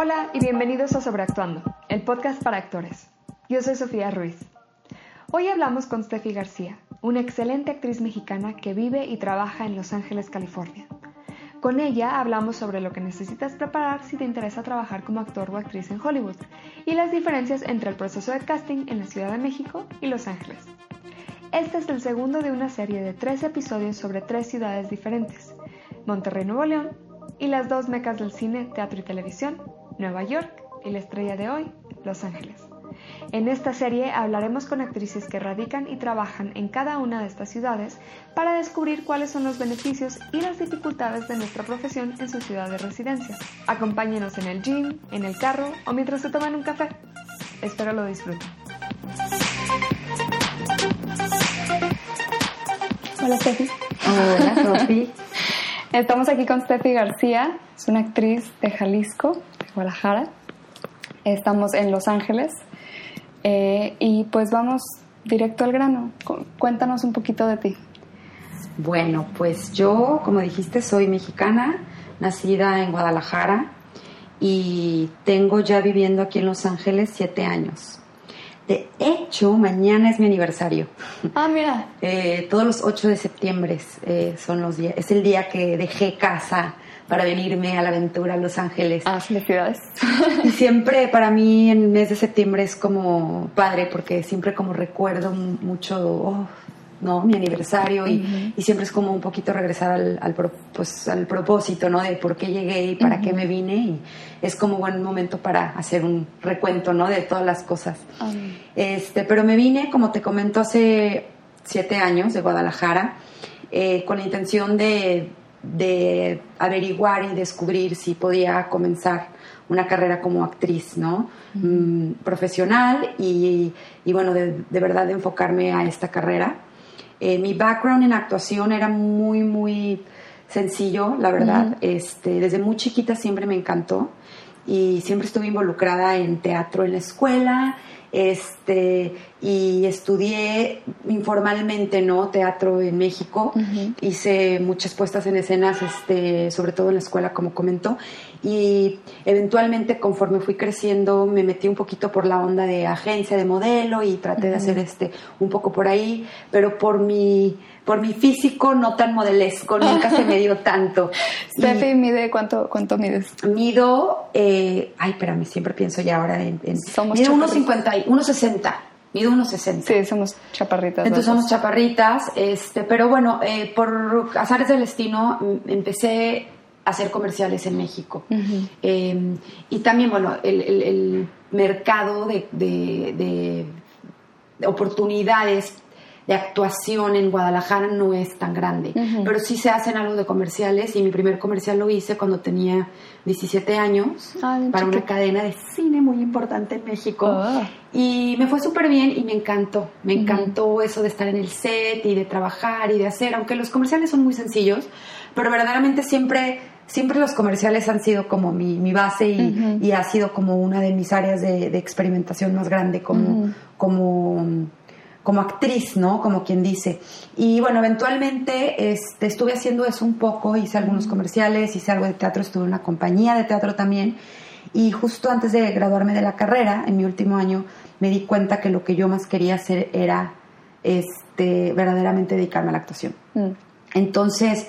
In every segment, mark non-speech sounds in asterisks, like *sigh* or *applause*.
Hola y bienvenidos a Sobreactuando, el podcast para actores. Yo soy Sofía Ruiz. Hoy hablamos con Steffi García, una excelente actriz mexicana que vive y trabaja en Los Ángeles, California. Con ella hablamos sobre lo que necesitas preparar si te interesa trabajar como actor o actriz en Hollywood y las diferencias entre el proceso de casting en la Ciudad de México y Los Ángeles. Este es el segundo de una serie de tres episodios sobre tres ciudades diferentes, Monterrey, Nuevo León, y las dos mecas del cine, teatro y televisión, Nueva York y la estrella de hoy, Los Ángeles. En esta serie hablaremos con actrices que radican y trabajan en cada una de estas ciudades para descubrir cuáles son los beneficios y las dificultades de nuestra profesión en su ciudad de residencia. Acompáñenos en el gym, en el carro o mientras se toman un café. Espero lo disfruten. Hola Steffi. Hola Sofi. *laughs* Estamos aquí con Steffi García, es una actriz de Jalisco, Guadalajara. Estamos en Los Ángeles eh, y pues vamos directo al grano. Cuéntanos un poquito de ti. Bueno, pues yo, como dijiste, soy mexicana, nacida en Guadalajara y tengo ya viviendo aquí en Los Ángeles siete años. De hecho, mañana es mi aniversario. Ah, mira. *laughs* Eh, todos los 8 de septiembre eh, son los días. Es el día que dejé casa para venirme a la aventura a Los Ángeles. Ah, felicidades. y siempre para mí el mes de septiembre es como padre porque siempre como recuerdo mucho, oh, ¿no? Mi aniversario y, siempre es como un poquito regresar al, al, pues, al propósito, ¿no? De por qué llegué y para qué me vine y es como buen momento para hacer un recuento, ¿no? De todas las cosas. Este, pero me vine, como te comento, hace siete años de Guadalajara eh, con la intención de, de averiguar y descubrir si podía comenzar una carrera como actriz, ¿no? Mm, profesional y, y bueno, de, de, verdad de enfocarme a esta carrera. Eh, mi background en actuación era muy, muy sencillo, la verdad. este, desde muy chiquita siempre me encantó y siempre estuve involucrada en teatro en la escuela este y estudié informalmente no teatro en México. Hice muchas puestas en escenas este sobre todo en la escuela como comentó. Y eventualmente conforme fui creciendo me metí un poquito por la onda de agencia de modelo y traté de hacer este un poco por ahí. Pero por mi por mi físico no tan modelesco, nunca se me dio *laughs* tanto. Steffi, mide, ¿cuánto, cuánto mides? Mido, eh, ay, espérame, siempre pienso ya ahora en... en somos mido 1,50, 1,60. Mido 1,60. Sí, somos chaparritas. Entonces somos chaparritas, este, pero bueno, eh, por azares del destino mm, empecé a hacer comerciales en México. Em, y también, bueno, el, el, mercado de, de, de oportunidades de actuación en Guadalajara no es tan grande, pero sí se hacen algo de comerciales y mi primer comercial lo hice cuando tenía 17 años ah, para una cadena de cine muy importante en México. Ah. y me fue súper bien y me encantó, me encantó eso de estar en el set y de trabajar y de hacer, aunque los comerciales son muy sencillos, pero verdaderamente siempre siempre los comerciales han sido como mi, base y, ha sido como una de mis áreas de, experimentación más grande como, como como actriz, ¿no? Como quien dice. Y bueno, eventualmente este, estuve haciendo eso un poco, hice algunos comerciales, hice algo de teatro, estuve en una compañía de teatro también. Y justo antes de graduarme de la carrera, en mi último año, me di cuenta que lo que yo más quería hacer era este, verdaderamente dedicarme a la actuación. Mm. Entonces,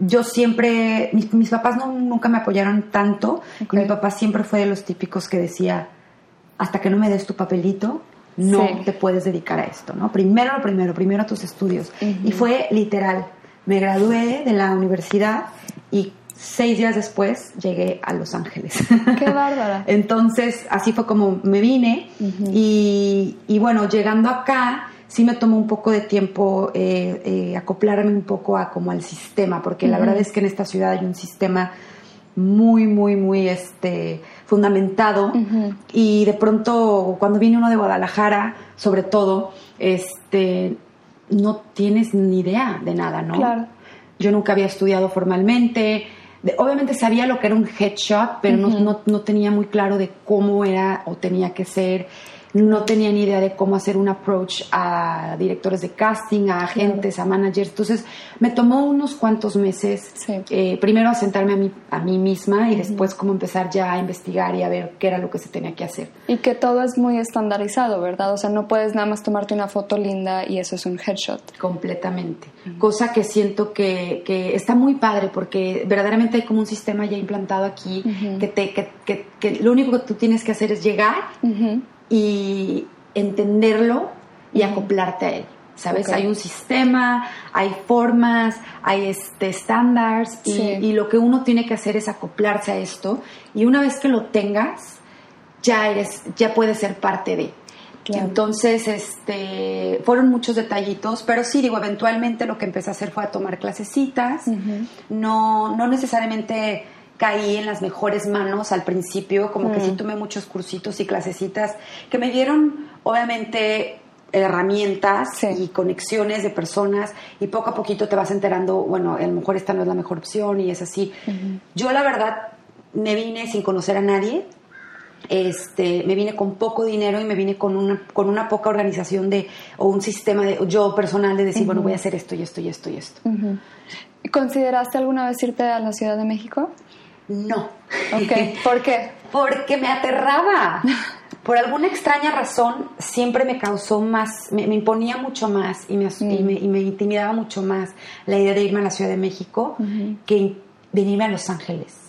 yo siempre, mis, papás no, nunca me apoyaron tanto. Y mi papá siempre fue de los típicos que decía, hasta que no me des tu papelito, no te puedes dedicar a esto, ¿no? Primero lo primero, primero a tus estudios. Y fue literal. Me gradué de la universidad y seis días después llegué a Los Ángeles. *laughs* ¡Qué bárbara! *laughs* Entonces, así fue como me vine. y, bueno, llegando acá, sí me tomó un poco de tiempo eh, eh, acoplarme un poco a como al sistema, porque la verdad es que en esta ciudad hay un sistema muy, muy, muy este, fundamentado. Y de pronto, cuando viene uno de Guadalajara, sobre todo, este, no tienes ni idea de nada, ¿no? Claro. Yo nunca había estudiado formalmente. obviamente sabía lo que era un headshot, pero no, no, tenía muy claro de cómo era o tenía que ser. No tenía ni idea de cómo hacer un approach a directores de casting, a agentes, a managers. Entonces me tomó unos cuantos meses, eh, primero a sentarme a mí, a mí misma y después como empezar ya a investigar y a ver qué era lo que se tenía que hacer. Y que todo es muy estandarizado, ¿verdad? O sea, no puedes nada más tomarte una foto linda y eso es un headshot. Completamente. Cosa que siento que, que, está muy padre porque verdaderamente hay como un sistema ya implantado aquí que, te, que, que, lo único que tú tienes que hacer es llegar y entenderlo y acoplarte a él. ¿Sabes? Hay un sistema, hay formas, hay este estándares y, lo que uno tiene que hacer es acoplarse a esto y una vez que lo tengas, ya eres, ya puedes ser parte de. Entonces, este, fueron muchos detallitos, pero sí, digo, eventualmente lo que empecé a hacer fue a tomar clasecitas, no, no necesariamente caí en las mejores manos al principio, como que sí mm. tomé muchos cursitos y clasecitas que me dieron, obviamente, herramientas y conexiones de personas y poco a poquito te vas enterando, bueno, a lo mejor esta no es la mejor opción y es así. Yo la verdad me vine sin conocer a nadie, este, me vine con poco dinero y me vine con una, con una poca organización de, o un sistema de, yo personal de decir, bueno, voy a hacer esto y esto y esto y esto. ¿Consideraste alguna vez irte a la Ciudad de México? No. ¿por qué? *laughs* Porque me aterraba. Por alguna extraña razón, siempre me causó más, me, imponía mucho más y me, y, me, intimidaba mucho más la idea de irme a la Ciudad de México que venirme a Los Ángeles.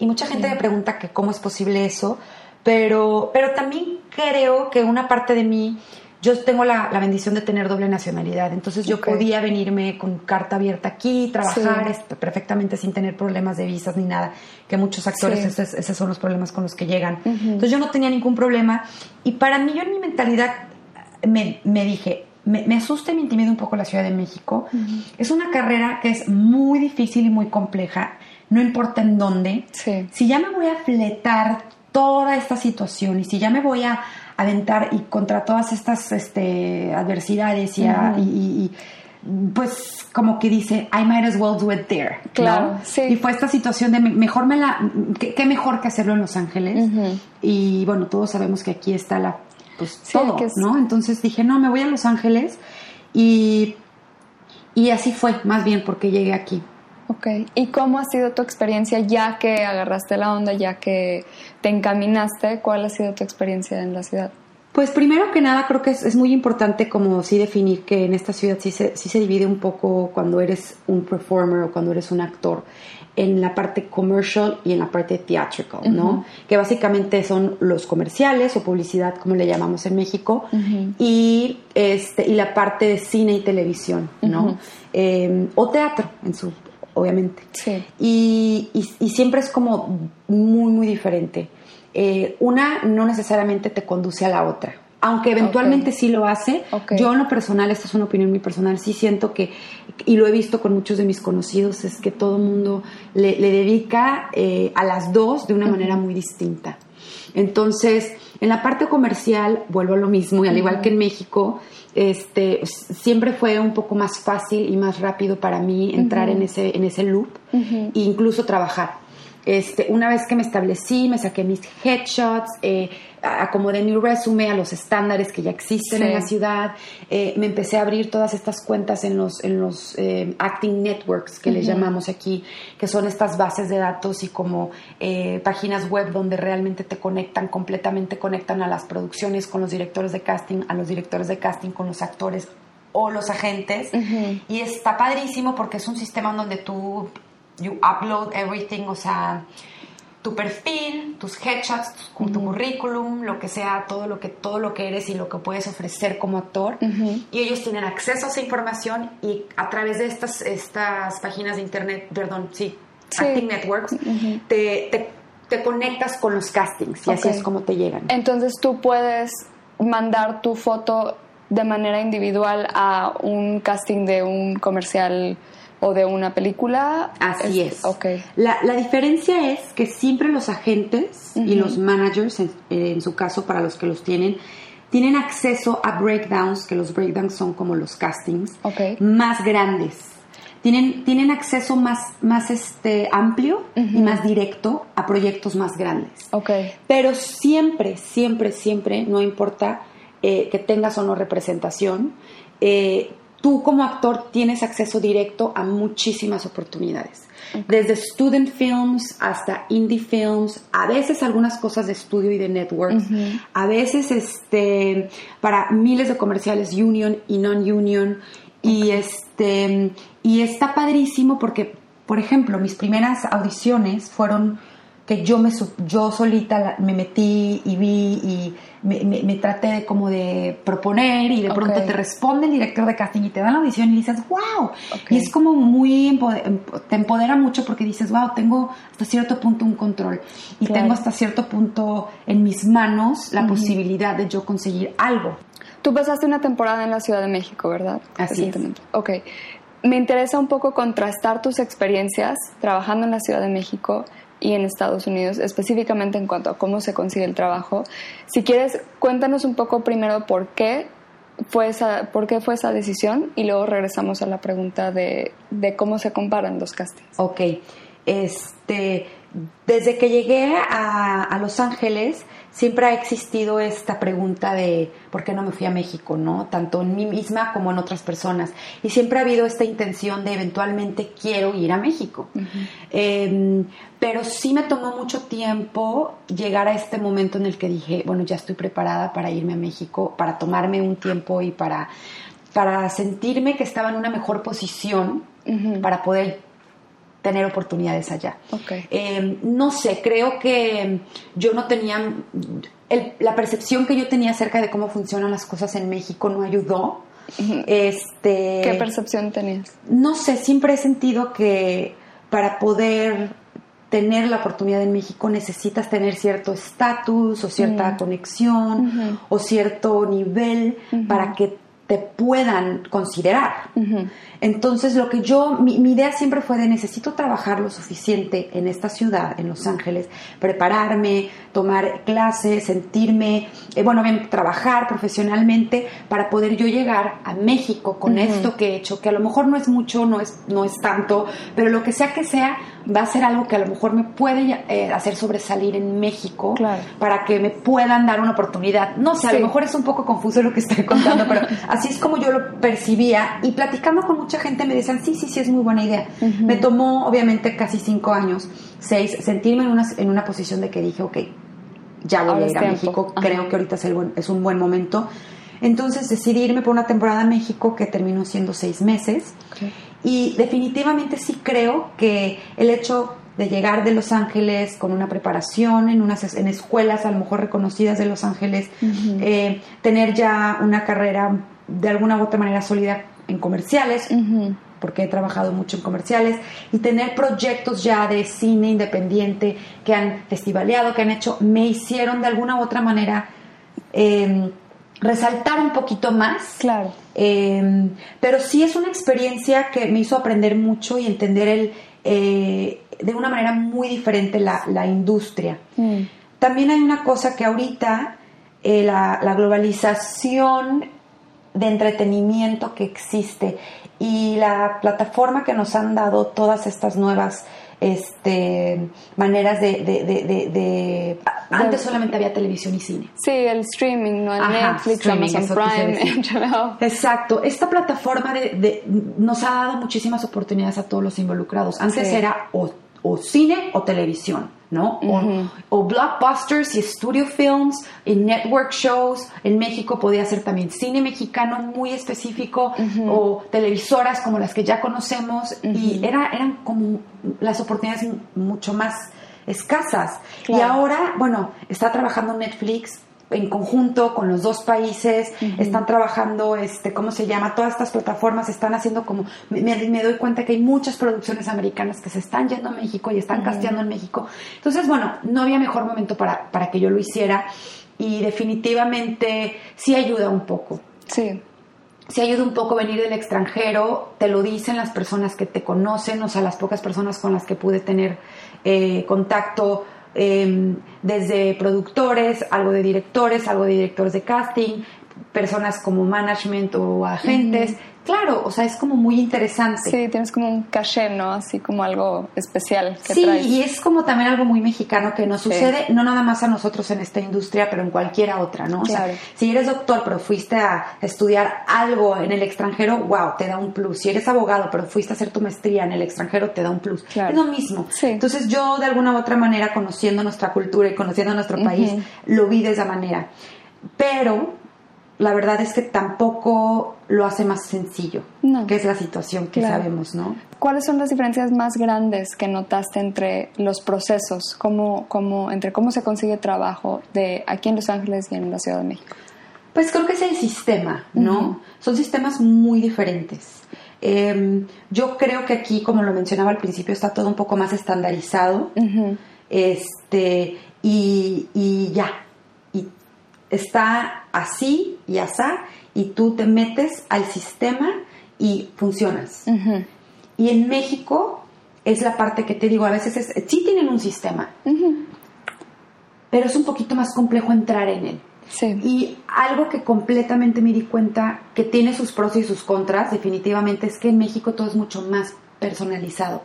Y mucha gente me pregunta que cómo es posible eso, pero, pero también creo que una parte de mí yo tengo la, bendición de tener doble nacionalidad, entonces yo podía venirme con carta abierta aquí, trabajar este, perfectamente sin tener problemas de visas ni nada, que muchos actores esos, son los problemas con los que llegan. Entonces yo no tenía ningún problema y para mí yo en mi mentalidad me, dije, me, asusta y me intimida un poco la Ciudad de México. Es una carrera que es muy difícil y muy compleja, no importa en dónde. Si ya me voy a fletar toda esta situación y si ya me voy a aventar y contra todas estas este, adversidades y, pues como que dice, I might as well do it there. Claro, sí. Y fue esta situación de mejor me la, qué, mejor que hacerlo en Los Ángeles. Y bueno, todos sabemos que aquí está la, pues todo, ¿no? Entonces dije, no, me voy a Los Ángeles y, y así fue, más bien porque llegué aquí. Ok, ¿y cómo ha sido tu experiencia ya que agarraste la onda, ya que te encaminaste? ¿Cuál ha sido tu experiencia en la ciudad? Pues primero que nada creo que es, muy importante como sí definir que en esta ciudad sí se, sí se divide un poco cuando eres un performer o cuando eres un actor en la parte commercial y en la parte theatrical, ¿no? Que básicamente son los comerciales o publicidad, como le llamamos en México, y, este, y la parte de cine y televisión, ¿no? Em, o teatro en su obviamente. Sí. Y, y, siempre es como muy, muy diferente. Eh, una no necesariamente te conduce a la otra. Aunque eventualmente sí lo hace, yo en lo personal, esta es una opinión muy personal, sí siento que, y lo he visto con muchos de mis conocidos, es que todo el mundo le, dedica eh, a las dos de una manera muy distinta. Entonces, en la parte comercial, vuelvo a lo mismo, y al igual que en México, este, siempre fue un poco más fácil y más rápido para mí entrar en, ese, en ese loop e incluso trabajar. Este, una vez que me establecí, me saqué mis headshots, eh, acomodé mi resumen a los estándares que ya existen en la ciudad, eh, me empecé a abrir todas estas cuentas en los, en los eh, acting networks que les llamamos aquí, que son estas bases de datos y como páginas web donde realmente te conectan, completamente conectan a las producciones con los directores de casting, a los directores de casting con los actores o los agentes. Y está padrísimo porque es un sistema donde tú you upload everything, o sea, tu perfil, tus headshots, tu, currículum, lo que sea, todo lo que todo lo que eres y lo que puedes ofrecer como actor. Y ellos tienen acceso a esa información y a través de estas estas páginas de internet, perdón, sí, acting networks, te, te, conectas con los castings y así es como te llegan. Entonces tú puedes mandar tu foto de manera individual a un casting de un comercial o de una película. Así es. La, la, diferencia es que siempre los agentes y los managers, en, su caso para los que los tienen, tienen acceso a breakdowns, que los breakdowns son como los castings, más grandes. tienen, tienen acceso más, más este, amplio y más directo a proyectos más grandes. Okay. Pero siempre, siempre, siempre, no importa eh, que tengas o no representación, eh, tú como actor tienes acceso directo a muchísimas oportunidades. Desde student films hasta indie films, a veces algunas cosas de estudio y de networks, a veces este, para miles de comerciales union y non-union. Y, este, y está padrísimo porque, por ejemplo, mis primeras audiciones fueron que yo me yo solita me metí y vi y me, traté como de proponer y de pronto te responde el director de casting y te da la audición y dices, wow. Y es como muy, te empodera mucho porque dices, wow, tengo hasta cierto punto un control y tengo hasta cierto punto en mis manos la posibilidad de yo conseguir algo. Tú pasaste una temporada en la Ciudad de México, ¿verdad? Así es. Ok. Me interesa un poco contrastar tus experiencias trabajando en la Ciudad de México y en Estados Unidos, específicamente en cuanto a cómo se consigue el trabajo. Si quieres, cuéntanos un poco primero por qué fue esa, por qué fue esa decisión y luego regresamos a la pregunta de, de cómo se comparan los castings. Ok, este, desde que llegué a, a Los Ángeles, siempre ha existido esta pregunta de por qué no me fui a México, ¿no? Tanto en mí misma como en otras personas. Y siempre ha habido esta intención de eventualmente quiero ir a México. Em, pero sí me tomó mucho tiempo llegar a este momento en el que dije, bueno, ya estoy preparada para irme a México, para tomarme un tiempo y para, para sentirme que estaba en una mejor posición para poder tener oportunidades allá. Eh, no sé, creo que yo no tenía, la percepción que yo tenía acerca de cómo funcionan las cosas en México no ayudó. este, ¿Qué percepción tenías? No sé, siempre he sentido que para poder tener la oportunidad en México necesitas tener cierto estatus o cierta conexión o cierto nivel para que te puedan considerar. Entonces, lo que yo, mi, idea siempre fue de necesito trabajar lo suficiente en esta ciudad, en Los Ángeles, prepararme, tomar clases, sentirme, eh, bueno, bien, trabajar profesionalmente para poder yo llegar a México con esto que he hecho, que a lo mejor no es mucho, no es, no es tanto, pero lo que sea que sea, va a ser algo que a lo mejor me puede eh, hacer sobresalir en México para que me puedan dar una oportunidad. No sé, a lo mejor es un poco confuso lo que estoy contando, pero así es como yo lo percibía y platicando con mucha gente me decían, sí, sí, sí, es muy buena idea. Me tomó obviamente casi cinco años, seis, sentirme en una, en una posición de que dije, ok, ya voy a ir a México, creo que ahorita es, el es un buen momento. Entonces decidí irme por una temporada a México que terminó siendo seis meses. Y definitivamente sí creo que el hecho de llegar de Los Ángeles con una preparación en unas en escuelas a lo mejor reconocidas de Los Ángeles, eh, tener ya una carrera de alguna u otra manera sólida en comerciales, porque he trabajado mucho en comerciales, y tener proyectos ya de cine independiente que han festivaleado, que han hecho, me hicieron de alguna u otra manera em, resaltar un poquito más. Claro. Em, pero sí es una experiencia que me hizo aprender mucho y entender el, eh, de una manera muy diferente la, industria. Mm. También hay una cosa que ahorita eh, la, la, globalización de entretenimiento que existe y la plataforma que nos han dado todas estas nuevas este, maneras de, de, Antes solamente había televisión y cine. Sí, el streaming, ¿no? El Netflix, Amazon Prime, *laughs* Exacto. Esta plataforma de, nos ha dado muchísimas oportunidades a todos los involucrados. Antes era o, o cine o televisión. ¿No? o, blockbusters y studio films, y network shows. En México podía ser también cine mexicano muy específico o televisoras como las que ya conocemos y era, eran como las oportunidades mucho más escasas. Y ahora, bueno, está trabajando Netflix en conjunto con los dos países, están trabajando, este, ¿cómo se llama? Todas estas plataformas están haciendo como, me, doy cuenta que hay muchas producciones americanas que se están yendo a México y están casteando en México. Entonces, bueno, no había mejor momento para, para que yo lo hiciera y definitivamente sí ayuda un poco. Sí. Sí ayuda un poco venir del extranjero, te lo dicen las personas que te conocen, o sea, las pocas personas con las que pude tener eh, contacto Em, desde productores, algo de directores, algo de directores de casting, personas como management o agentes. Claro, o sea, es como muy interesante. Sí, tienes como un caché, ¿no? Así como algo especial que sí, traes. y es como también algo muy mexicano que nos sucede no nada más a nosotros en esta industria, pero en cualquiera otra, ¿no? O Claro. sea, si eres doctor pero fuiste a estudiar algo en el extranjero, wow, te da un plus. Si eres abogado pero fuiste a hacer tu maestría en el extranjero, te da un plus. Claro. Es lo mismo. Sí. Entonces yo de alguna u otra manera, conociendo nuestra cultura y conociendo nuestro país, lo vi de esa manera. Pero la verdad es que tampoco lo hace más sencillo, No. que es la situación que Claro. sabemos, ¿no? ¿Cuáles son las diferencias más grandes que notaste entre los procesos, cómo, cómo, entre cómo se consigue trabajo de aquí en Los Ángeles y en la Ciudad de México? Pues creo que es el sistema, ¿no? Son sistemas muy diferentes. Eh, yo creo que aquí, como lo mencionaba al principio, está todo un poco más estandarizado. Este, y, y ya. Está así y asá, y tú te metes al sistema y funcionas. Y en México es la parte que te digo, a veces es, sí tienen un sistema, pero es un poquito más complejo entrar en él. Sí. Y algo que completamente me di cuenta que tiene sus pros y sus contras, definitivamente, es que en México todo es mucho más personalizado,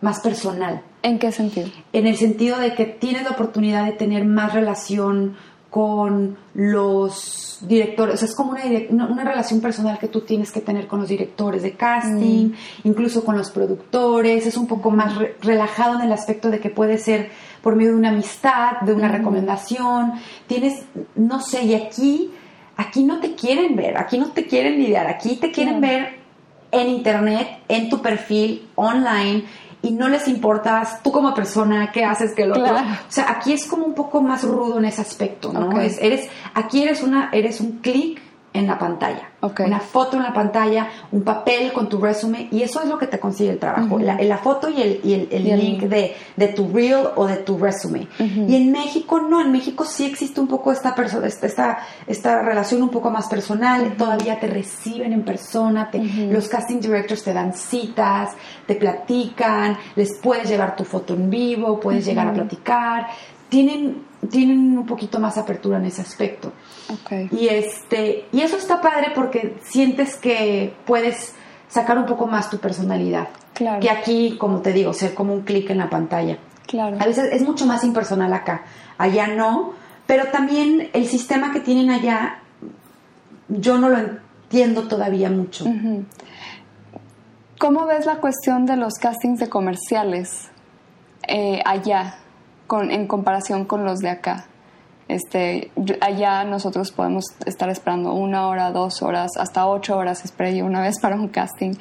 más personal. ¿En qué sentido? En el sentido de que tienes la oportunidad de tener más relación con los directores, o sea, es como una, una, una relación personal que tú tienes que tener con los directores de casting, incluso con los productores, es un poco más re- relajado en el aspecto de que puede ser por medio de una amistad, de una recomendación, tienes, no sé, y aquí, aquí no te quieren ver, aquí no te quieren lidiar, aquí te quieren ver en internet, en tu perfil, online, y no les importas tú como persona, qué haces, que otro. Claro. O sea, aquí es como un poco más rudo en ese aspecto, ¿no? Es- eres, aquí eres una, eres un clic en la pantalla. Ok. Una foto en la pantalla, un papel con tu resumen, y eso es lo que te consigue el trabajo. la, la foto y el, y el, el Y link de, de tu reel o de tu resumen. Y en México no, en México sí existe un poco esta, esta, esta relación un poco más personal, todavía te reciben en persona, te- los casting directors te dan citas, te platican, les puedes llevar tu foto en vivo, puedes llegar a platicar, tienen, tienen un poquito más apertura en ese aspecto. Ok. Y este, y eso está padre porque sientes que puedes sacar un poco más tu personalidad. Claro. Que aquí, como te digo, ser como un clic en la pantalla. Claro. A veces es mucho más impersonal acá. Allá no, pero también el sistema que tienen allá yo no lo entiendo todavía mucho. ¿Cómo ves la cuestión de los castings de comerciales eh, allá con, en comparación con los de acá? Este, allá nosotros podemos estar esperando una hora, dos horas, hasta ocho horas esperé yo una vez para un casting.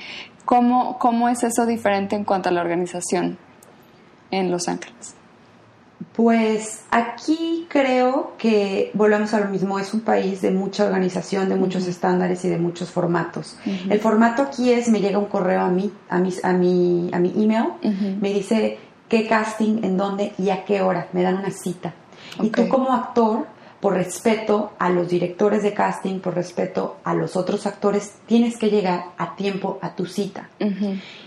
¿Cómo, ¿Cómo es eso diferente en cuanto a la organización en Los Ángeles? Pues aquí creo que volvemos a lo mismo, es un país de mucha organización, de muchos estándares y de muchos formatos. El formato aquí es, me llega un correo a mí, a mi, a mi, a mi email, Ujú. me dice qué casting, en dónde y a qué hora, me dan una cita. Y tú como actor, por respeto a los directores de casting, por respeto a los otros actores, tienes que llegar a tiempo a tu cita.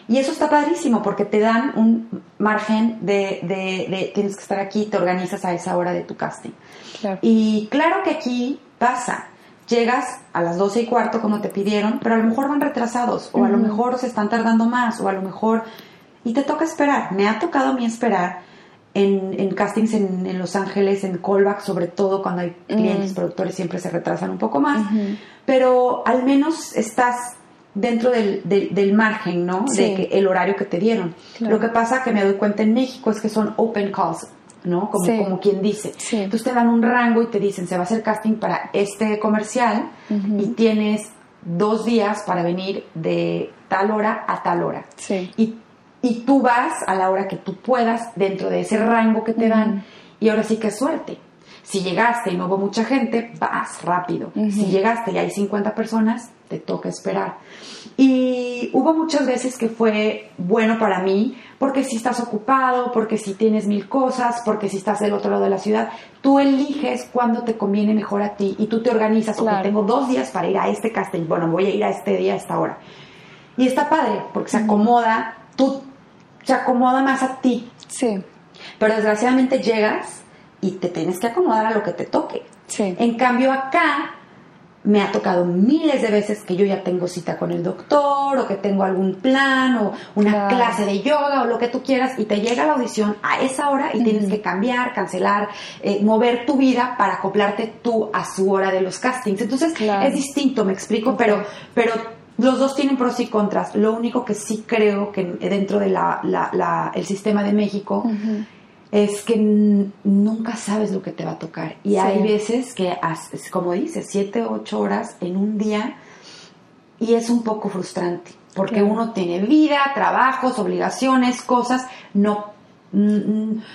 Y eso está padrísimo porque te dan un margen de, de- de tienes que estar aquí, te organizas a esa hora de tu casting. Claro. Y claro que aquí pasa, llegas a las 12 y cuarto como te pidieron, pero a lo mejor van retrasados, o a lo mejor se están tardando más, o a lo mejor... Y te toca esperar. Me ha tocado a mí esperar en, en castings en, en Los Ángeles, en callback, sobre todo cuando hay clientes, productores, siempre se retrasan un poco más, pero al menos estás dentro del, del- del margen, ¿no? Sí. De que el horario que te dieron. Claro. Lo que pasa que me doy cuenta en México es que son open calls, ¿no? Como, Sí. como quien dice. Sí. Entonces te dan un rango y te dicen, se va a hacer casting para este comercial y tienes dos días para venir de tal hora a tal hora. Sí. Y, y tú vas a la hora que tú puedas dentro de ese rango que te dan y ahora sí que es suerte. Si llegaste y no hubo mucha gente, vas rápido. Si llegaste y hay 50 personas, te toca esperar. Y hubo muchas veces que fue bueno para mí, porque si estás ocupado, porque si tienes mil cosas, porque si estás del otro lado de la ciudad, tú eliges cuándo te conviene mejor a ti y tú te organizas, Claro. ok, tengo dos días para ir a este casting, bueno, voy a ir a este día, a esta hora. Y está padre, porque se acomoda, tú se acomoda más a ti. Sí. Pero desgraciadamente llegas y te tienes que acomodar a lo que te toque. Sí. En cambio acá me ha tocado miles de veces que yo ya tengo cita con el doctor o que tengo algún plan o una clase de yoga o lo que tú quieras y te llega la audición a esa hora y tienes que cambiar, cancelar, eh, mover tu vida para acoplarte tú a su hora de los castings. Entonces es distinto, me explico, pero, pero los dos tienen pros y contras. Lo único que sí creo que dentro del el sistema de México es que nunca sabes lo que te va a tocar. Y hay veces que, como dices, siete, ocho horas en un día y es un poco frustrante, porque uno tiene vida, trabajos, obligaciones, cosas, no...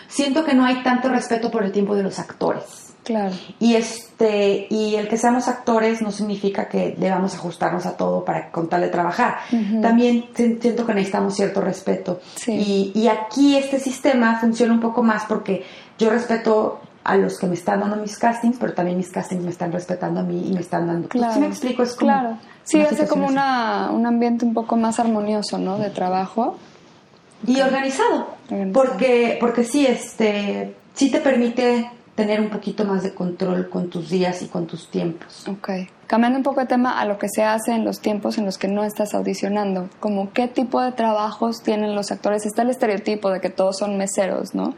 siento que no hay tanto respeto por el tiempo de los actores. Claro. Y este y el que seamos actores no significa que debamos ajustarnos a todo para contarle trabajar. También siento que necesitamos cierto respeto. Y, y aquí este sistema funciona un poco más porque yo respeto a los que me están dando mis castings, pero también mis castings me están respetando a mí y me están dando. Claro. ¿Sí me explico? Es como claro. Sí, hace como una, un ambiente un poco más armonioso, ¿no? De trabajo. Y organizado. Porque, porque sí, este, sí te permite tener un poquito más de control con tus días y con tus tiempos. Ok. Cambiando un poco de tema a lo que se hace en los tiempos en los que no estás audicionando, como qué tipo de trabajos tienen los actores. Está el estereotipo de que todos son meseros, ¿no?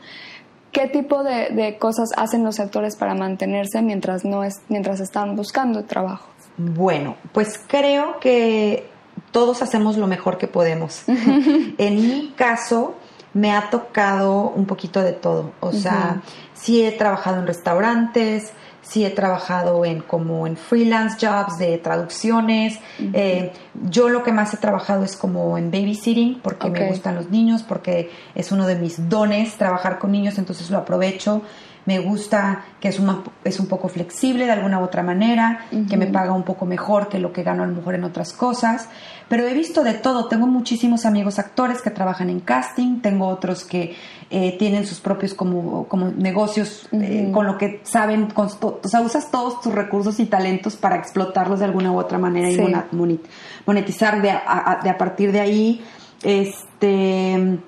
¿Qué tipo de, cosas hacen los actores para mantenerse mientras, no es, mientras están buscando trabajo? Bueno, pues creo que todos hacemos lo mejor que podemos. *laughs* en mi caso, me ha tocado un poquito de todo. O sea, sí he trabajado en restaurantes, sí he trabajado en como en freelance jobs de traducciones. Eh, yo lo que más he trabajado es como en babysitting porque me gustan los niños, porque es uno de mis dones trabajar con niños, entonces lo aprovecho me gusta que es, un es un poco flexible de alguna u otra manera, que me paga un poco mejor que lo que gano a lo mejor en otras cosas, pero he visto de todo, tengo muchísimos amigos actores que trabajan en casting, tengo otros que eh, tienen sus propios como, como negocios eh, con lo que saben, o sea, usas todos tus recursos y talentos para explotarlos de alguna u otra manera y monetizar de a, de a partir de ahí. Este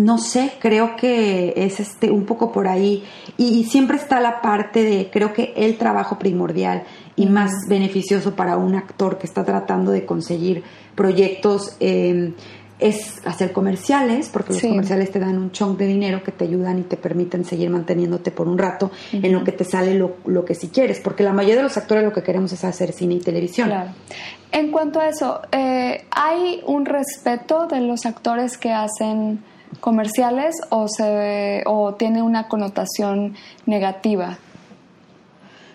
no sé, creo que es este un poco por ahí y, siempre está la parte de creo que el trabajo primordial y más beneficioso para un actor que está tratando de conseguir proyectos em, es hacer comerciales, porque los comerciales te dan un chunk de dinero que te ayudan y te permiten seguir manteniéndote por un rato en lo que te sale lo, lo, que si quieres, porque la mayoría de los actores lo que queremos es hacer cine y televisión. Claro. En cuanto a eso, eh, ¿hay un respeto de los actores que hacen comerciales o, se, o tiene una connotación negativa?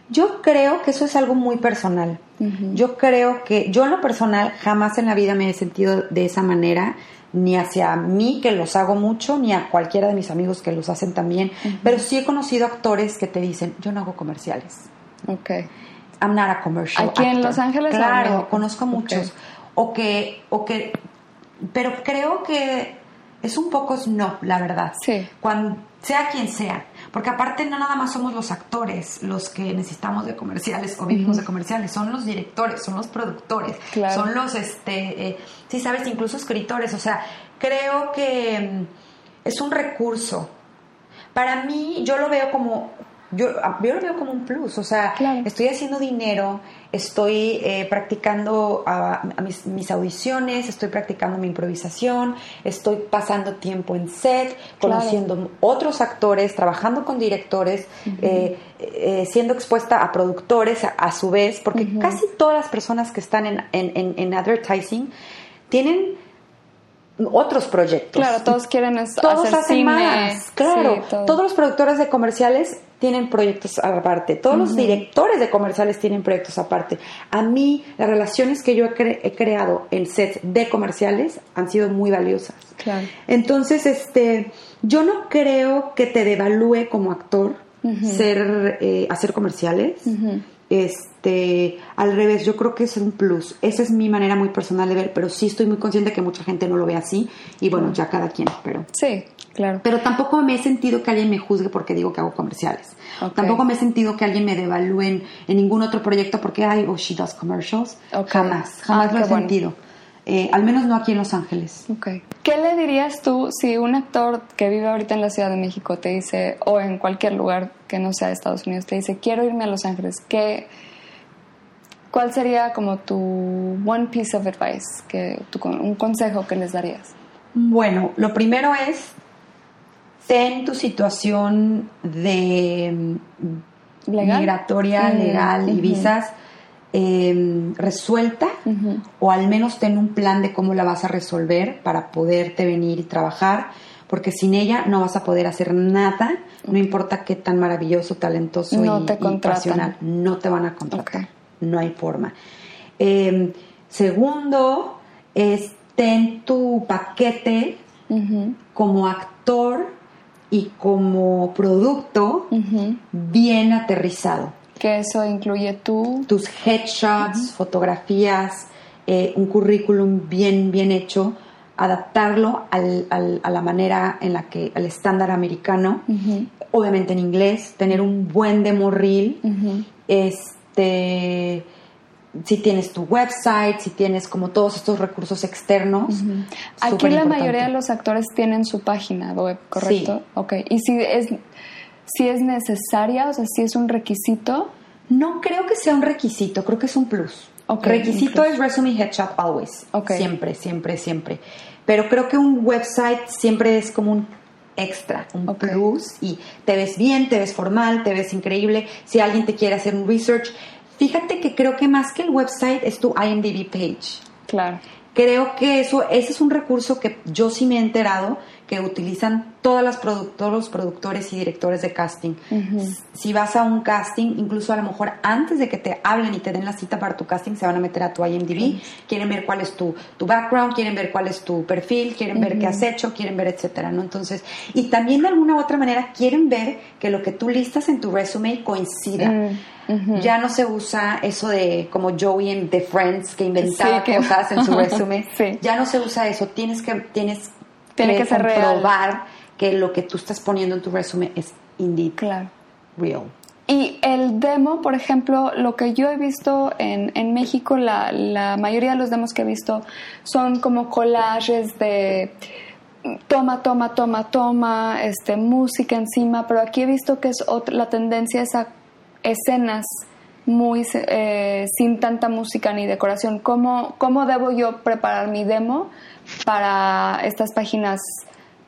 Yo creo que eso es algo muy personal. Yo creo que yo en lo personal jamás en la vida me he sentido de esa manera, ni hacia mí que los hago mucho, ni a cualquiera de mis amigos que los hacen también, pero sí he conocido actores que te dicen, yo no hago comerciales. Ok. I'm not a commercial Aquí en Los Ángeles. Claro, conozco muchos. O que, o que, pero creo que es un poco no, la verdad. Sí. Cuando, sea quien sea. Porque aparte no nada más somos los actores los que necesitamos de comerciales o vivimos de comerciales, son los directores, son los productores, son los, este, eh, sí sabes, incluso escritores. O sea, creo que mm, es un recurso. Para mí, yo lo veo como yo, yo lo veo como un plus, o sea, estoy haciendo dinero, estoy eh, practicando a, mis, audiciones, estoy practicando mi improvisación, estoy pasando tiempo en set, conociendo otros actores, trabajando con directores, eh, eh, siendo expuesta a productores a, su vez, porque casi todas las personas que están en, en, en advertising tienen otros proyectos. Claro, todos quieren todos hacen más. Claro, todos los productores de comerciales tienen proyectos aparte, todos los directores de comerciales tienen proyectos aparte. A mí, las relaciones que yo he, creado en sets de comerciales han sido muy valiosas. Claro. Entonces, este, yo no creo que te devalúe como actor ser, eh, hacer comerciales. Este, al revés, yo creo que es un plus. Esa es mi manera muy personal de ver, pero sí estoy muy consciente que mucha gente no lo ve así y bueno, ya cada quien, pero Sí, claro. Pero tampoco me he sentido que alguien me juzgue porque digo que hago comerciales. Tampoco me he sentido que alguien me devalúe en, ningún otro proyecto porque ay, oh, she does commercials. Jamás, jamás ah, lo he sentido. Eh, al menos no aquí en Los Ángeles. Okay. ¿Qué le dirías tú si un actor que vive ahorita en la Ciudad de México te dice, o en cualquier lugar que no sea Estados Unidos, te dice, quiero irme a Los Ángeles? ¿Qué, ¿Cuál sería como tu one piece of advice, que, un consejo que les darías? Bueno, lo primero es, ten tu situación de migratoria, legal y visas Em, resuelta o al menos ten un plan de cómo la vas a resolver para poderte venir y trabajar, porque sin ella no vas a poder hacer nada, no importa qué tan maravilloso, talentoso y, te no te van a contratar, no hay forma. Em, segundo, es ten tu paquete como actor y como producto bien aterrizado que eso incluye tú. Tus headshots, fotografías, eh, un currículum bien, bien hecho, adaptarlo al, a la manera en la que, al estándar americano, obviamente en inglés, tener un buen demo reel, este si tienes tu website, si tienes como todos estos recursos externos. Aquí la mayoría de los actores tienen su página web, ¿correcto? Sí. Ok, y si es si es necesaria, o sea, si es un requisito. No creo que sea un requisito, creo que es un plus. requisito es resume headshot always. Siempre, siempre, siempre. Pero creo que un website siempre es como un extra, un plus y te ves bien, te ves formal, te ves increíble. Si alguien te quiere hacer un research, fíjate que creo que más que el website es tu IMDb page. Claro. Creo que eso, ese es un recurso que yo sí me he enterado que utilizan todas las todos los productores y directores de casting. Si vas a un casting, incluso a lo mejor antes de que te hablen y te den la cita para tu casting, se van a meter a tu IMDb, quieren ver cuál es tu, tu background, quieren ver cuál es tu perfil, quieren ver qué has hecho, quieren ver etcétera, ¿no? Entonces, y también de alguna u otra manera quieren ver que lo que tú listas en tu resume coincida. Mm, ya no se usa eso de como Joey en The Friends que inventaba cosas en su resumen. *laughs* Ya no se usa eso. Tienes que tienes tiene que, ser comprobar que lo que tú estás poniendo en tu resumen es indeed claro. real. Y el demo, por ejemplo, lo que yo he visto en, en México, la, la, mayoría de los demos que he visto son como collages de toma, toma, toma, toma, este, música encima, pero aquí he visto que es otra, la tendencia es a escenas muy eh, sin tanta música ni decoración. ¿Cómo, ¿Cómo debo yo preparar mi demo para estas páginas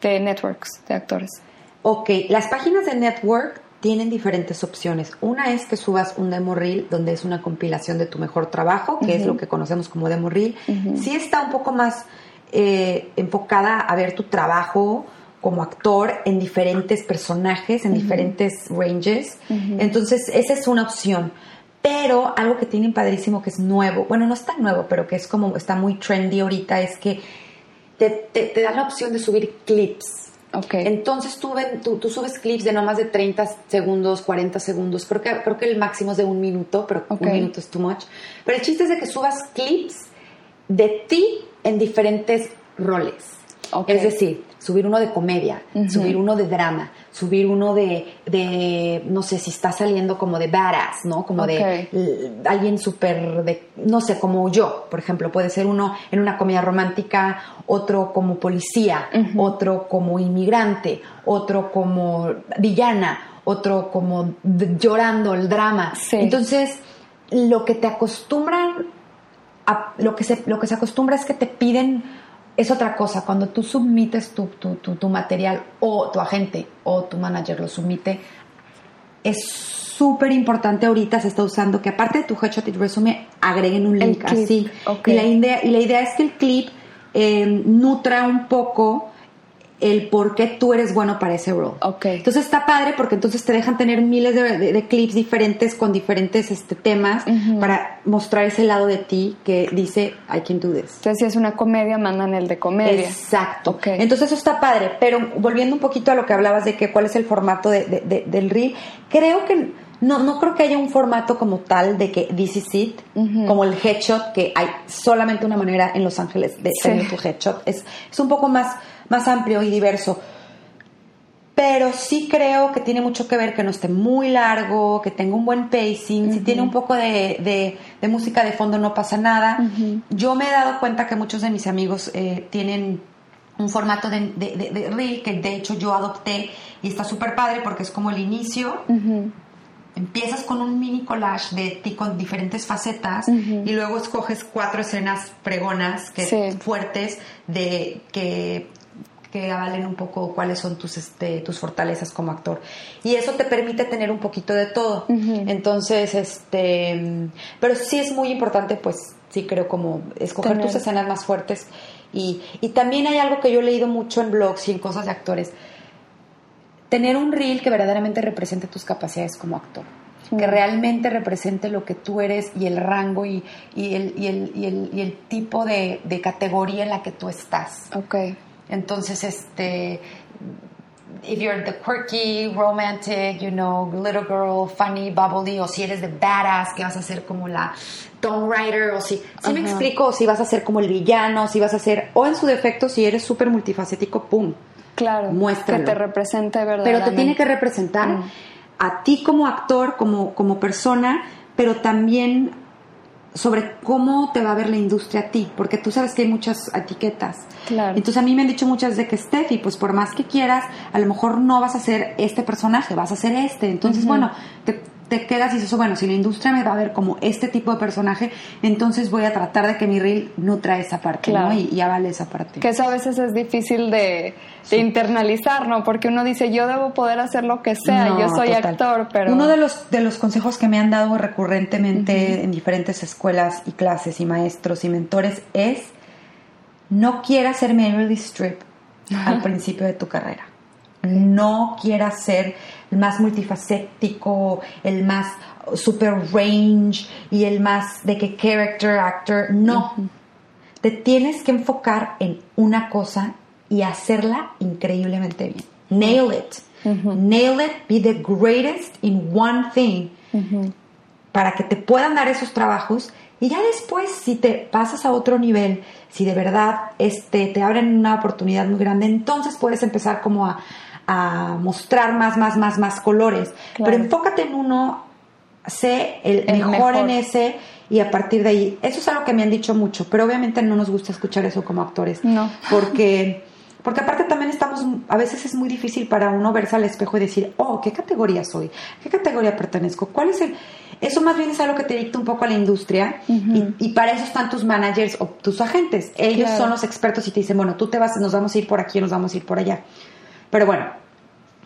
de networks de actores? Ok, las páginas de network tienen diferentes opciones. Una es que subas un demo reel donde es una compilación de tu mejor trabajo, que es lo que conocemos como demo reel. Sí está un poco más eh, enfocada a ver tu trabajo como actor en diferentes personajes, en diferentes ranges. Entonces, esa es una opción. Pero algo que tienen padrísimo que es nuevo, bueno, no es tan nuevo, pero que es como está muy trendy ahorita, es que te, te, da la opción de subir clips. Okay. Entonces tú, tú, subes clips de no más de 30 segundos, 40 segundos. Creo que, creo que el máximo es de un minuto, pero un minuto es too much. Pero el chiste es de que subas clips de ti en diferentes roles. Es decir, subir uno de comedia, subir uno de drama, subir uno de, no sé, si está saliendo como de badass, ¿no? Como de alguien súper, de, no sé, como yo, por ejemplo, puede ser uno en una comedia romántica, otro como policía, otro como inmigrante, otro como villana, otro como llorando el drama. Entonces, lo que te acostumbran, a, lo, que se, lo que se acostumbra es que te piden es otra cosa. Cuando tú submites tu, tu, tu, material o tu agente o tu manager lo submite, es súper importante ahorita se está usando que aparte de tu headshot y resume agreguen un link así. Y, la idea, y la idea es que el clip eh, nutra un poco el por qué tú eres bueno para ese role. Okay. Entonces está padre porque entonces te dejan tener miles de, clips diferentes con diferentes este, temas para mostrar ese lado de ti que dice I can do this. Entonces si es una comedia, mandan el de comedia. Exacto. Okay. Entonces eso está padre, pero volviendo un poquito a lo que hablabas de que cuál es el formato de, del reel, creo que no, no creo que haya un formato como tal de que this is it, como el headshot, que hay solamente una manera en Los Ángeles de tener tu headshot. Es, es un poco más más amplio y diverso. pero sí creo que tiene mucho que ver que no esté muy largo, que tenga un buen pacing, si tiene un poco de, de, música de fondo no pasa nada. Yo me he dado cuenta que muchos de mis amigos eh, tienen un formato de, de, reel que de hecho yo adopté y está súper padre porque es como el inicio. Empiezas con un mini collage de ti con diferentes facetas y luego escoges cuatro escenas pregonas que, fuertes de que que avalen un poco cuáles son tus, este, tus fortalezas como actor. Y eso te permite tener un poquito de todo. Entonces, este, pero sí es muy importante, pues sí creo como escoger tus escenas más fuertes. Y, y también hay algo que yo he leído mucho en blogs y en cosas de actores. Tener un reel que verdaderamente represente tus capacidades como actor que realmente represente lo que tú eres y el rango y, y, el, y, el, y el, tipo de, de, categoría en la que tú estás. Okay. Entonces, este, if you're the quirky, romantic, you know, little girl, funny, bubbly, o si eres de badass, que vas a ser como la Tomb Raider, o si, si me explico, o si vas a ser como el villano, si vas a ser, o en su defecto, si eres súper multifacético, pum. Claro. Muéstralo. Que te represente Pero te tiene que representar mm. a ti como actor, como, como persona, pero también sobre cómo te va a ver la industria a ti, porque tú sabes que hay muchas etiquetas. Claro. Entonces a mí me han dicho muchas de que Steffi, pues por más que quieras, a lo mejor no vas a ser este personaje, vas a ser este. Entonces, bueno, te, te quedas y dices, bueno, si la industria me va a ver como este tipo de personaje, entonces voy a tratar de que mi reel nutra esa parte, ¿no? Y, y, avale esa parte. Que eso a veces es difícil de, internalizar, ¿no? Porque uno dice, yo debo poder hacer lo que sea, yo soy actor, pero... Uno de los, de los consejos que me han dado recurrentemente en diferentes escuelas y clases y maestros y mentores es, no quieras ser Meryl Streep al *laughs* principio de tu carrera. No quieras ser el más multifacético, el más super range y el más de que character actor. No. Te tienes que enfocar en una cosa y hacerla increíblemente bien. Nail it. Nail it. Be the greatest in one thing. Para que te puedan dar esos trabajos y ya después, si te pasas a otro nivel, si de verdad este, te abren una oportunidad muy grande, entonces puedes empezar como a, a mostrar más, más, más, más colores. Pero enfócate en uno, sé el, mejor, en ese y a partir de ahí. Eso es algo que me han dicho mucho, pero obviamente no nos gusta escuchar eso como actores. No. Porque, porque aparte también estamos, a veces es muy difícil para uno verse al espejo y decir, oh, ¿qué categoría soy? ¿Qué categoría pertenezco? ¿Cuál es el...? Eso más bien es algo que te dicta un poco a la industria y, para eso están tus managers o tus agentes. Ellos son los expertos y te dicen, bueno, tú te vas, nos vamos a ir por aquí, nos vamos a ir por allá. Pero bueno,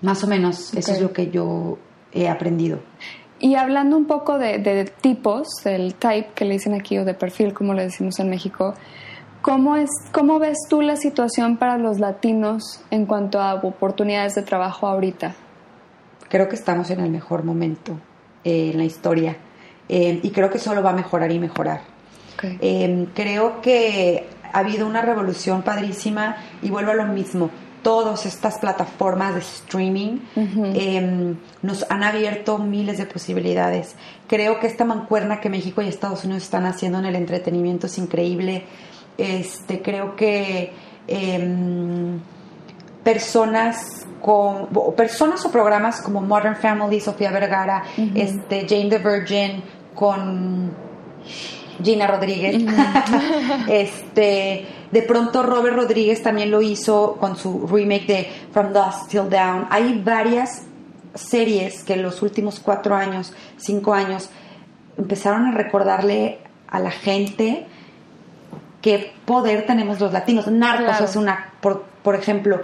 más o menos eso es lo que yo he aprendido. Y hablando un poco de, tipos, del type que le dicen aquí o de perfil, como le decimos en México, ¿cómo, es, ¿cómo ves tú la situación para los latinos en cuanto a oportunidades de trabajo ahorita? Creo que estamos en el mejor momento eh, en la historia eh, y creo que solo va a mejorar y mejorar. Eh, creo que ha habido una revolución padrísima y vuelvo a lo mismo todas estas plataformas de streaming em, nos han abierto miles de posibilidades. Creo que esta mancuerna que México y Estados Unidos están haciendo en el entretenimiento es increíble. Este, creo que em, personas con personas o programas como Modern Family, Sofía Vergara, este, Jane the Virgin, con Gina Rodríguez. *laughs* este, de pronto Robert Rodríguez también lo hizo con su remake de From Dusk Till Down. Hay varias series que en los últimos cuatro años, cinco años, empezaron a recordarle a la gente qué poder tenemos los latinos. Narcos es una, por, por ejemplo,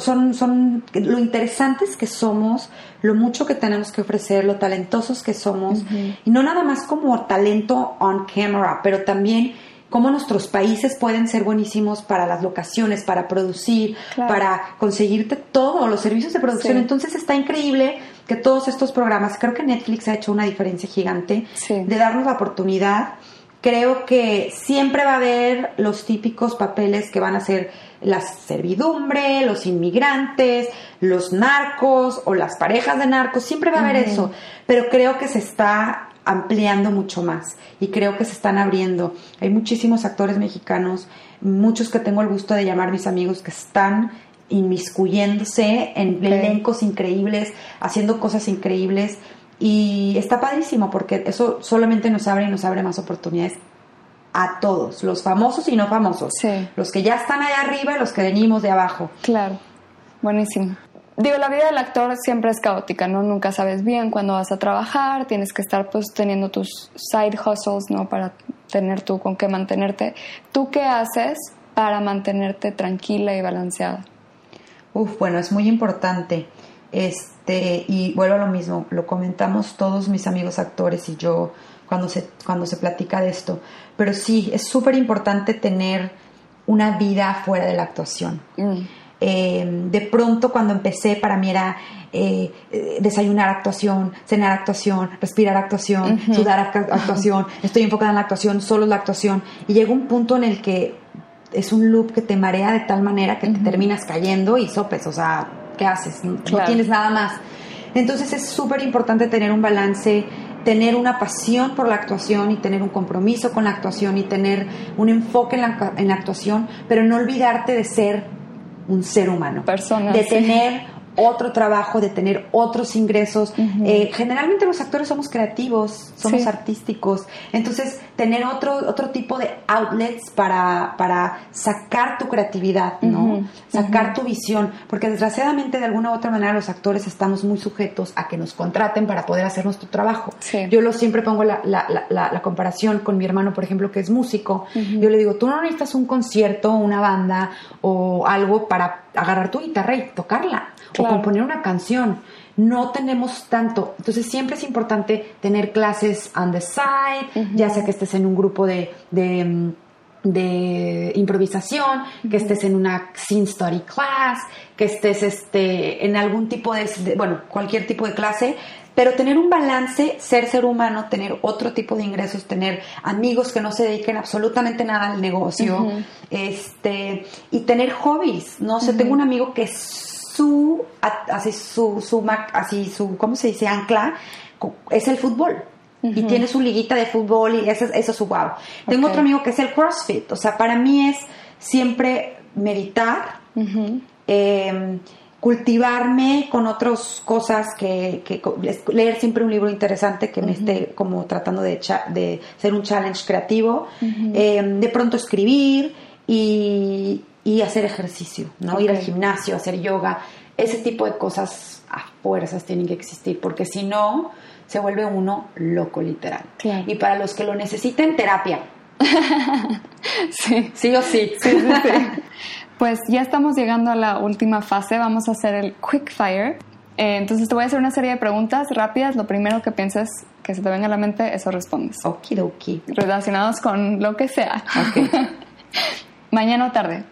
son, son, lo interesantes que somos, lo mucho que tenemos que ofrecer, lo talentosos que somos, y no nada más como talento on camera, pero también cómo nuestros países pueden ser buenísimos para las locaciones, para producir, para conseguirte todo, los servicios de producción. Entonces está increíble que todos estos programas, creo que Netflix ha hecho una diferencia gigante de darnos la oportunidad. Creo que siempre va a haber los típicos papeles que van a ser la servidumbre, los inmigrantes, los narcos o las parejas de narcos, siempre va a haber eso, pero creo que se está ampliando mucho más y creo que se están abriendo. Hay muchísimos actores mexicanos, muchos que tengo el gusto de llamar mis amigos que están inmiscuyéndose en elencos increíbles, haciendo cosas increíbles. Y está padrísimo porque eso solamente nos abre y nos abre más oportunidades a todos, los famosos y no famosos. Los que ya están allá arriba y los que venimos de abajo. Claro, buenísimo. Digo, la vida del actor siempre es caótica, ¿no? Nunca sabes bien cuándo vas a trabajar, tienes que estar pues teniendo tus side hustles, ¿no? Para tener tú con qué mantenerte. ¿Tú qué haces para mantenerte tranquila y balanceada? Uf, bueno, es muy importante. Este, y vuelvo a lo mismo, lo comentamos todos mis amigos actores y yo cuando se, cuando se platica de esto. Pero sí, es súper importante tener una vida fuera de la actuación. Mm. Eh, de pronto cuando empecé para mí era eh, desayunar actuación, cenar actuación, respirar actuación, sudar actuación, estoy enfocada en la actuación, solo la actuación. Y llega un punto en el que es un loop que te marea de tal manera que te terminas cayendo y sopes, o sea, ¿qué haces? No, tienes nada más. Entonces es súper importante tener un balance, tener una pasión por la actuación y tener un compromiso con la actuación y tener un enfoque en la, en la actuación, pero no olvidarte de ser un ser humano. Persona, de tener otro trabajo, de tener otros ingresos. Eh, generalmente los actores somos creativos, somos artísticos, entonces tener otro, otro tipo de outlets para, para sacar tu creatividad, ¿no? Sacar tu visión, porque desgraciadamente de alguna u otra manera los actores estamos muy sujetos a que nos contraten para poder hacer nuestro trabajo. Yo lo siempre pongo la, la, la, comparación con mi hermano, por ejemplo, que es músico. Yo le digo, tú no necesitas un concierto, una banda o algo para agarrar tu guitarra y tocarla o componer una canción. No tenemos tanto. Entonces siempre es importante tener clases on the side, ya sea que estés en un grupo de, de, improvisación, que estés en una scene study class, que estés este, en algún tipo de, bueno, cualquier tipo de clase, pero tener un balance, ser ser humano, tener otro tipo de ingresos, tener amigos que no se dediquen absolutamente nada al negocio, este, y tener hobbies, no sé, tengo un amigo que es su, así su, su, así su, ¿cómo se dice? Ancla, es el fútbol. Y tiene su liguita de fútbol y eso, eso es su wow. Tengo otro amigo que es el CrossFit. O sea, para mí es siempre meditar, em, cultivarme con otras cosas, que, leer siempre un libro interesante que me esté como tratando de, de ser un challenge creativo, em, de pronto escribir y, y hacer ejercicio, ¿no? Ir al gimnasio, hacer yoga, ese tipo de cosas a fuerzas tienen que existir, porque si no, se vuelve uno loco literal. Y para los que lo necesiten, terapia. *laughs* sí. Sí o sí. pues ya estamos llegando a la última fase, vamos a hacer el quick fire. Eh, entonces te voy a hacer una serie de preguntas rápidas, lo primero que pienses que se te venga a la mente, eso respondes. Okidoki. Relacionados con lo que sea. Okay. *laughs* Mañana o tarde.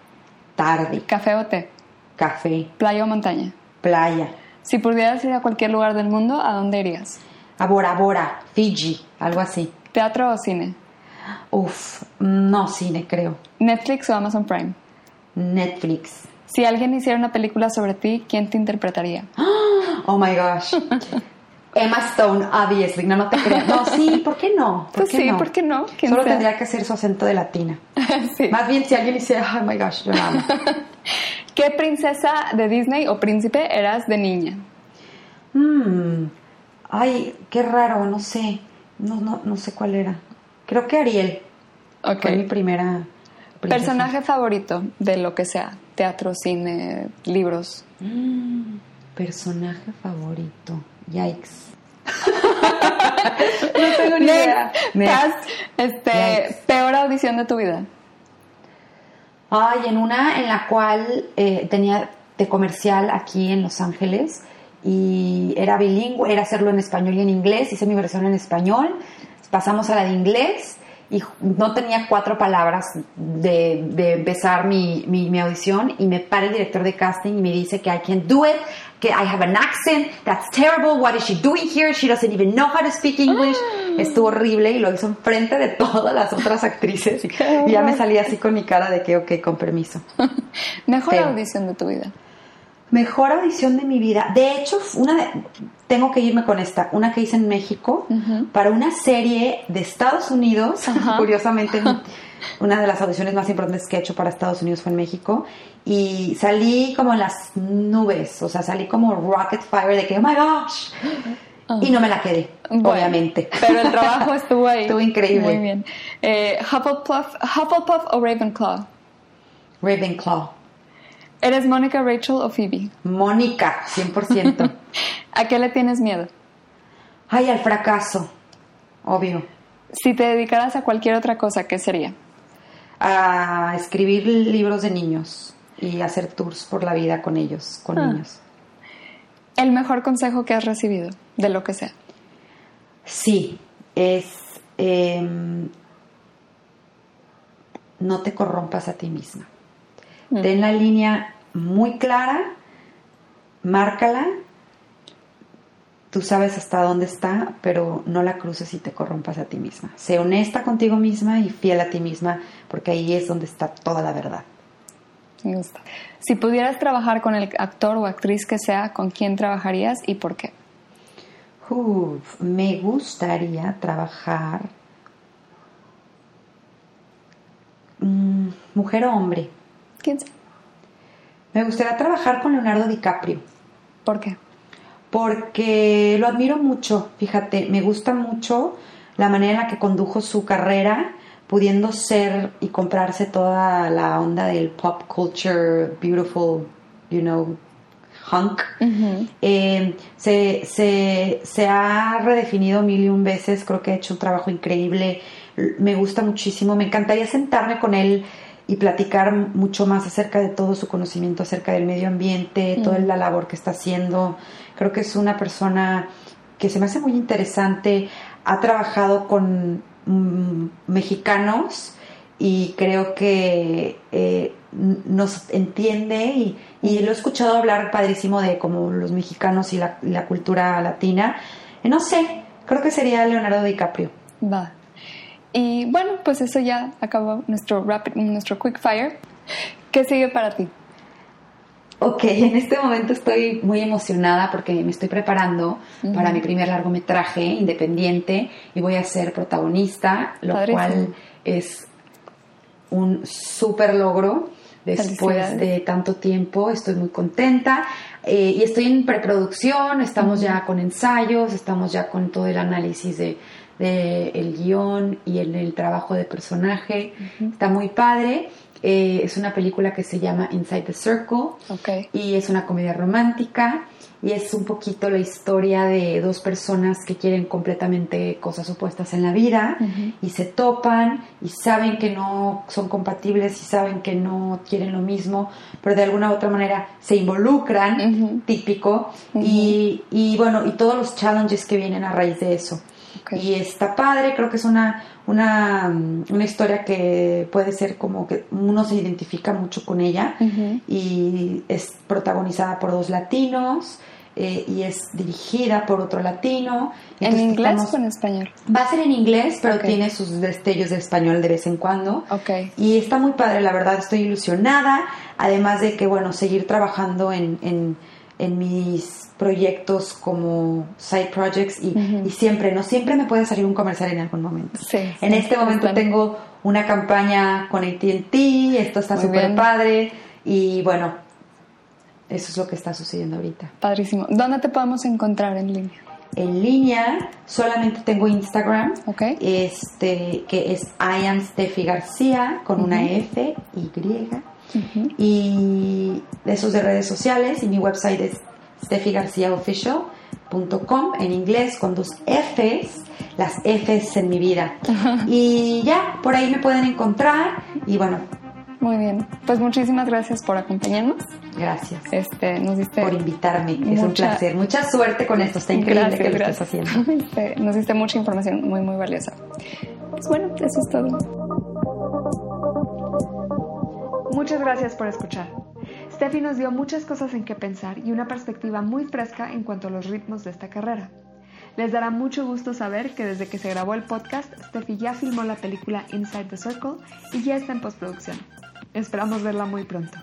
Tarde. ¿Café o té? Café. ¿Playa o montaña? Playa. Si pudieras ir a cualquier lugar del mundo, ¿a dónde irías? A Bora Bora, Fiji, algo así. ¿Teatro o cine? Uf, no cine, creo. ¿Netflix o Amazon Prime? Netflix. Si alguien hiciera una película sobre ti, ¿quién te interpretaría? *gasps* Oh my gosh. *laughs* Emma Stone, obviously. No, no te creo. No, sí, ¿por qué no? ¿Por pues qué sí, no? ¿por qué no? Solo tendría que ser su acento de latina. *laughs* sí. Más bien si alguien dice, oh my gosh, yo la amo. *laughs* ¿Qué princesa de Disney o príncipe eras de niña? Hmm. Ay, qué raro, no sé. No, no, no sé cuál era. Creo que Ariel. Okay. Fue mi primera. Personaje favorito de lo que sea: teatro, cine, libros. Hmm. Personaje favorito. Yikes. *laughs* no tengo ni idea. este, peor audición de tu vida. Ay, en una en la cual eh, tenía de comercial aquí en Los Ángeles y era bilingüe, era hacerlo en español y en inglés, hice mi versión en español, pasamos a la de inglés y no tenía cuatro palabras de, de empezar mi, mi, mi, audición y me para el director de casting y me dice que I can do it, que I have an accent, that's terrible, what is she doing here, she doesn't even know how to speak English. Ah. Estuvo horrible y lo hizo enfrente de todas las otras actrices *laughs* y ya me salí así con mi cara de que, ok, con permiso. *laughs* Mejor audición de tu vida. Mejor audición de mi vida. De hecho, una de, tengo que irme con esta, una que hice en México para una serie de Estados Unidos, *laughs* curiosamente una de las audiciones más importantes que he hecho para Estados Unidos fue en México y salí como en las nubes, o sea, salí como rocket fire de que, oh my gosh. Y no me la quedé, obviamente. Pero el trabajo *laughs* estuvo ahí. estuvo increíble. Muy bien. Eh, Hufflepuff, Hufflepuff o Ravenclaw? Ravenclaw. ¿Eres Mónica, Rachel o Phoebe? Mónica, 100%. *laughs* ¿A qué le tienes miedo? Ay, al fracaso, obvio. Si te dedicaras a cualquier otra cosa, ¿qué sería? A escribir libros de niños y hacer tours por la vida con ellos, con Ah. niños. El mejor consejo que has recibido, de lo que sea. Sí, es em, no te corrompas a ti misma. Ten la línea muy clara, márcala. Tú sabes hasta dónde está, pero no la cruces y te corrompas a ti misma. Sé honesta contigo misma y fiel a ti misma, porque ahí es donde está toda la verdad. Me gusta. Si pudieras trabajar con el actor o actriz que sea, ¿con quién trabajarías y por qué? Uf, me gustaría trabajar mm, mujer o hombre. ¿Quién sea? Me gustaría trabajar con Leonardo DiCaprio ¿Por qué? porque lo admiro mucho, fíjate, me gusta mucho la manera en la que condujo su carrera, pudiendo ser y comprarse toda la onda del pop culture, beautiful, you know, hunk. Eh, se, se, se ha redefinido mil y un veces, creo que ha hecho un trabajo increíble, me gusta muchísimo, me encantaría sentarme con él y platicar mucho más acerca de todo su conocimiento acerca del medio ambiente, toda la labor que está haciendo. Creo que es una persona que se me hace muy interesante, ha trabajado con mm, mexicanos y creo que eh, nos entiende y, y lo he escuchado hablar padrísimo de como los mexicanos y la, la cultura latina. No sé, creo que sería Leonardo DiCaprio. Va. Y bueno, pues eso ya acabó nuestro rapid, nuestro quick fire. ¿Qué sigue para ti? Ok, en este momento estoy muy emocionada porque me estoy preparando para mi primer largometraje independiente y voy a ser protagonista, lo cual es un súper logro después de tanto tiempo. Estoy muy contenta eh, y estoy en preproducción, estamos ya con ensayos, estamos ya con todo el análisis de, de el guion y el, el trabajo de personaje. Está muy padre. Eh, es una película que se llama Inside the Circle Ok. y es una comedia romántica y es un poquito la historia de dos personas que quieren completamente cosas opuestas en la vida y se topan y saben que no son compatibles y saben que no quieren lo mismo, pero de alguna u otra manera se involucran, típico, y, y bueno, y todos los challenges que vienen a raíz de eso. Y está padre, creo que es una, una, mm, una historia que puede ser como que uno se identifica mucho con ella y es protagonizada por dos latinos eh, y es dirigida por otro latino. ¿En inglés estamos- o en español? Va a ser en inglés, pero tiene sus destellos de español de vez en cuando. Ok. Y está muy padre, la verdad, estoy ilusionada. Además de que, bueno, seguir trabajando en, en, en mis proyectos como side projects y, siempre, ¿no? Siempre me puede salir un comercial en algún momento. Sí, En sí, este momento tengo una campaña con ATT, esto está súper padre y bueno, eso es lo que está sucediendo ahorita. Padrísimo. ¿Dónde te podemos encontrar en línea? En línea solamente tengo Instagram, Ok. este que es I am Steffi García con una F Y Ujú. y de esos de redes sociales y mi website es steffigarciaofficial.com en inglés con dos Fs, las Fs en mi vida. *laughs* Y ya, por ahí me pueden encontrar y bueno, Muy bien. Pues muchísimas gracias por acompañarnos. gracias Este, nos diste por invitarme, es un Mucha- placer. Mucha suerte con esto, está increíble Gracias, que lo estés gracias. haciendo. *laughs* Este, Nos diste mucha información muy, muy valiosa. Pues bueno, eso es todo. Muchas gracias por escuchar. Steffi nos dio muchas cosas en que pensar y una perspectiva muy fresca en cuanto a los ritmos de esta carrera. Les dará mucho gusto saber que desde que se grabó el podcast, Steffi ya filmó la película Inside the Circle y ya está en postproducción. Esperamos verla muy pronto.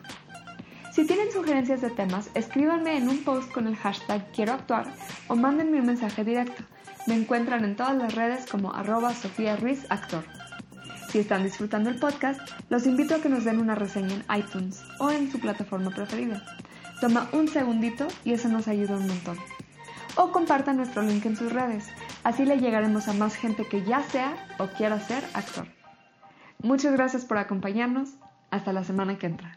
Si tienen sugerencias de temas, escríbanme en un post con el hashtag quiero actuar o mándenme un mensaje directo. Me encuentran en todas las redes como arroba Sofía Ruiz Actor. Si están disfrutando el podcast, los invito a que nos den una reseña en iTunes o en su plataforma preferida. Toma un segundito y eso nos ayuda un montón. O compartan nuestro link en sus redes, así le llegaremos a más gente que ya sea o quiera ser actor. Muchas gracias por acompañarnos. Hasta la semana que entra.